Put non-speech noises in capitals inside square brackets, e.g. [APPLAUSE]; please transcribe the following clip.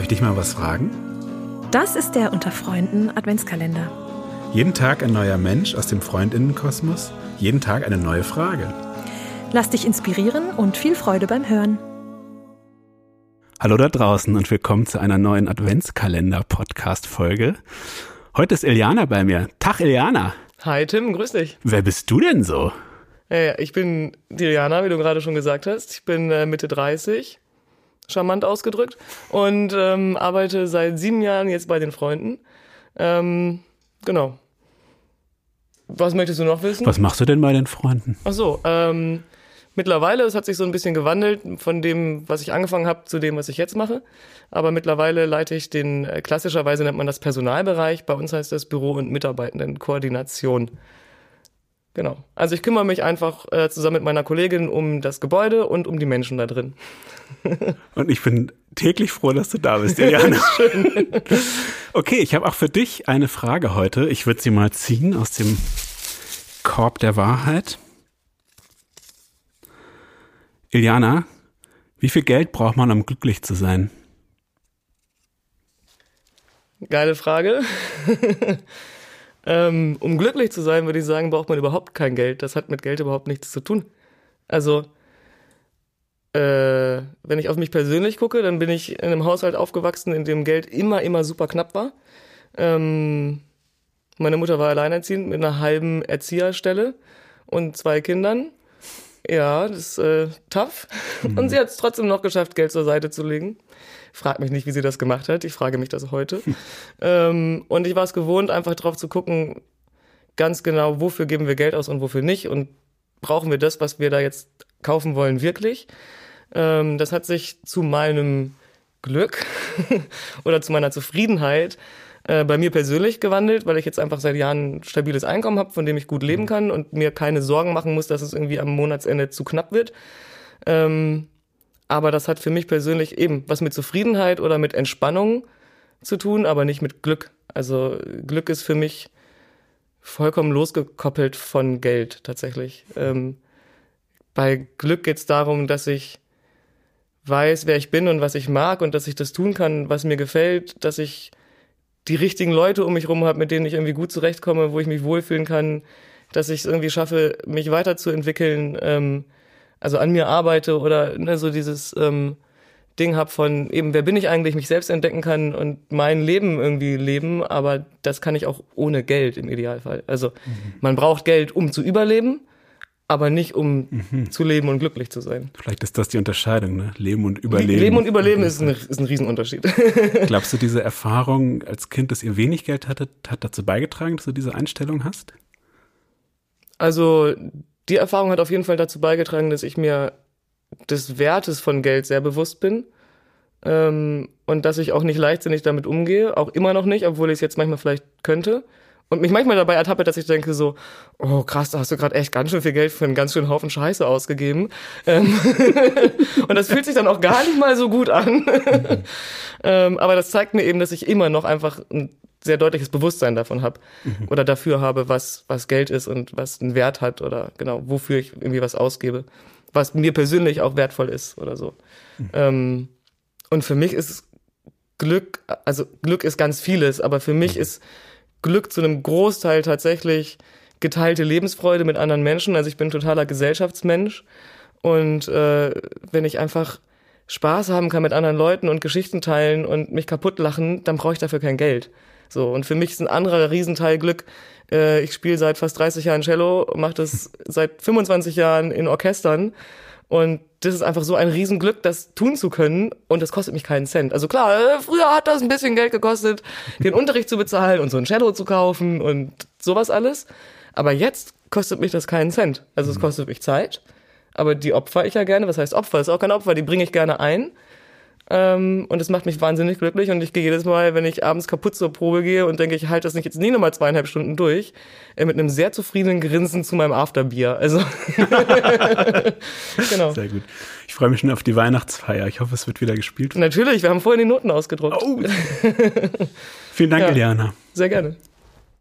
Darf ich dich mal was fragen? Das ist der Unter Freunden Adventskalender. Jeden Tag ein neuer Mensch aus dem Freundinnenkosmos, jeden Tag eine neue Frage. Lass dich inspirieren und viel Freude beim Hören. Hallo da draußen und willkommen zu einer neuen Adventskalender-Podcast-Folge. Heute ist Iliana bei mir. Tag, Iliana. Hi Tim, grüß dich. Wer bist du denn so? Ja, ich bin Diliana, wie du gerade schon gesagt hast. Ich bin äh, Mitte 30, charmant ausgedrückt, und ähm, arbeite seit sieben Jahren jetzt bei den Freunden. Ähm, genau. Was möchtest du noch wissen? Was machst du denn bei den Freunden? Ach so, ähm, mittlerweile, es hat sich so ein bisschen gewandelt von dem, was ich angefangen habe, zu dem, was ich jetzt mache. Aber mittlerweile leite ich den, äh, klassischerweise nennt man das Personalbereich, bei uns heißt das Büro- und Mitarbeitendenkoordination. Genau. Also ich kümmere mich einfach äh, zusammen mit meiner Kollegin um das Gebäude und um die Menschen da drin. [LAUGHS] und ich bin täglich froh, dass du da bist. [LAUGHS] Schön. Okay, ich habe auch für dich eine Frage heute. Ich würde sie mal ziehen aus dem Korb der Wahrheit. Iliana, wie viel Geld braucht man, um glücklich zu sein? Geile Frage. [LAUGHS] Ähm, um glücklich zu sein, würde ich sagen, braucht man überhaupt kein Geld. Das hat mit Geld überhaupt nichts zu tun. Also, äh, wenn ich auf mich persönlich gucke, dann bin ich in einem Haushalt aufgewachsen, in dem Geld immer, immer super knapp war. Ähm, meine Mutter war alleinerziehend mit einer halben Erzieherstelle und zwei Kindern. Ja, das ist äh, tough. Mhm. Und sie hat es trotzdem noch geschafft, Geld zur Seite zu legen. Frag mich nicht, wie sie das gemacht hat. Ich frage mich das heute. ähm, und ich war es gewohnt, einfach drauf zu gucken, ganz genau, wofür geben wir Geld aus und wofür nicht. Und brauchen wir das, was wir da jetzt kaufen wollen, wirklich? Ähm, das hat sich zu meinem Glück [LAUGHS] oder zu meiner Zufriedenheit äh, bei mir persönlich gewandelt, weil ich jetzt einfach seit Jahren ein stabiles Einkommen habe, von dem ich gut leben mhm. kann und mir keine Sorgen machen muss, dass es irgendwie am Monatsende zu knapp wird. Ähm, aber das hat für mich persönlich eben was mit Zufriedenheit oder mit Entspannung zu tun, aber nicht mit Glück. Also Glück ist für mich vollkommen losgekoppelt von Geld tatsächlich. Ähm, bei Glück geht es darum, dass ich weiß, wer ich bin und was ich mag und dass ich das tun kann, was mir gefällt, dass ich die richtigen Leute um mich herum habe, mit denen ich irgendwie gut zurechtkomme, wo ich mich wohlfühlen kann, dass ich es irgendwie schaffe, mich weiterzuentwickeln. Ähm, also an mir arbeite oder ne, so dieses ähm, Ding hab von eben, wer bin ich eigentlich, mich selbst entdecken kann und mein Leben irgendwie leben, aber das kann ich auch ohne Geld im Idealfall. Also mhm. man braucht Geld, um zu überleben, aber nicht um mhm. zu leben und glücklich zu sein. Vielleicht ist das die Unterscheidung, ne? Leben und Überleben. Leben und Überleben ist ein, ist ein Riesenunterschied. [LAUGHS] Glaubst du, diese Erfahrung als Kind, dass ihr wenig Geld hattet, hat dazu beigetragen, dass du diese Einstellung hast? Also die Erfahrung hat auf jeden Fall dazu beigetragen, dass ich mir des Wertes von Geld sehr bewusst bin ähm, und dass ich auch nicht leichtsinnig damit umgehe, auch immer noch nicht, obwohl ich es jetzt manchmal vielleicht könnte. Und mich manchmal dabei ertappe, dass ich denke so, oh krass, da hast du gerade echt ganz schön viel Geld für einen ganz schönen Haufen Scheiße ausgegeben. Ähm [LAUGHS] und das fühlt sich dann auch gar nicht mal so gut an. [LAUGHS] ähm, aber das zeigt mir eben, dass ich immer noch einfach ein sehr deutliches Bewusstsein davon habe mhm. oder dafür habe, was, was Geld ist und was einen Wert hat oder genau, wofür ich irgendwie was ausgebe, was mir persönlich auch wertvoll ist oder so. Mhm. Ähm, und für mich ist Glück, also Glück ist ganz vieles, aber für mich mhm. ist Glück zu einem Großteil tatsächlich geteilte Lebensfreude mit anderen Menschen. Also ich bin totaler Gesellschaftsmensch und äh, wenn ich einfach Spaß haben kann mit anderen Leuten und Geschichten teilen und mich kaputt lachen, dann brauche ich dafür kein Geld. So, und für mich ist ein anderer Riesenteil Glück. Äh, ich spiele seit fast 30 Jahren Cello, mache das seit 25 Jahren in Orchestern. Und das ist einfach so ein Riesenglück, das tun zu können. Und das kostet mich keinen Cent. Also klar, äh, früher hat das ein bisschen Geld gekostet, den Unterricht zu bezahlen und so ein Cello zu kaufen und sowas alles. Aber jetzt kostet mich das keinen Cent. Also es mhm. kostet mich Zeit. Aber die opfer ich ja gerne. Was heißt Opfer? Das ist auch kein Opfer. Die bringe ich gerne ein. Ähm, und es macht mich wahnsinnig glücklich und ich gehe jedes Mal, wenn ich abends kaputt zur Probe gehe und denke, ich halte das nicht jetzt nie nochmal zweieinhalb Stunden durch, äh, mit einem sehr zufriedenen Grinsen zu meinem Afterbier. Also [LAUGHS] genau. Sehr gut. Ich freue mich schon auf die Weihnachtsfeier. Ich hoffe, es wird wieder gespielt. Natürlich, wir haben vorhin die Noten ausgedruckt. Oh. [LAUGHS] Vielen Dank, ja. Eliana. Sehr gerne.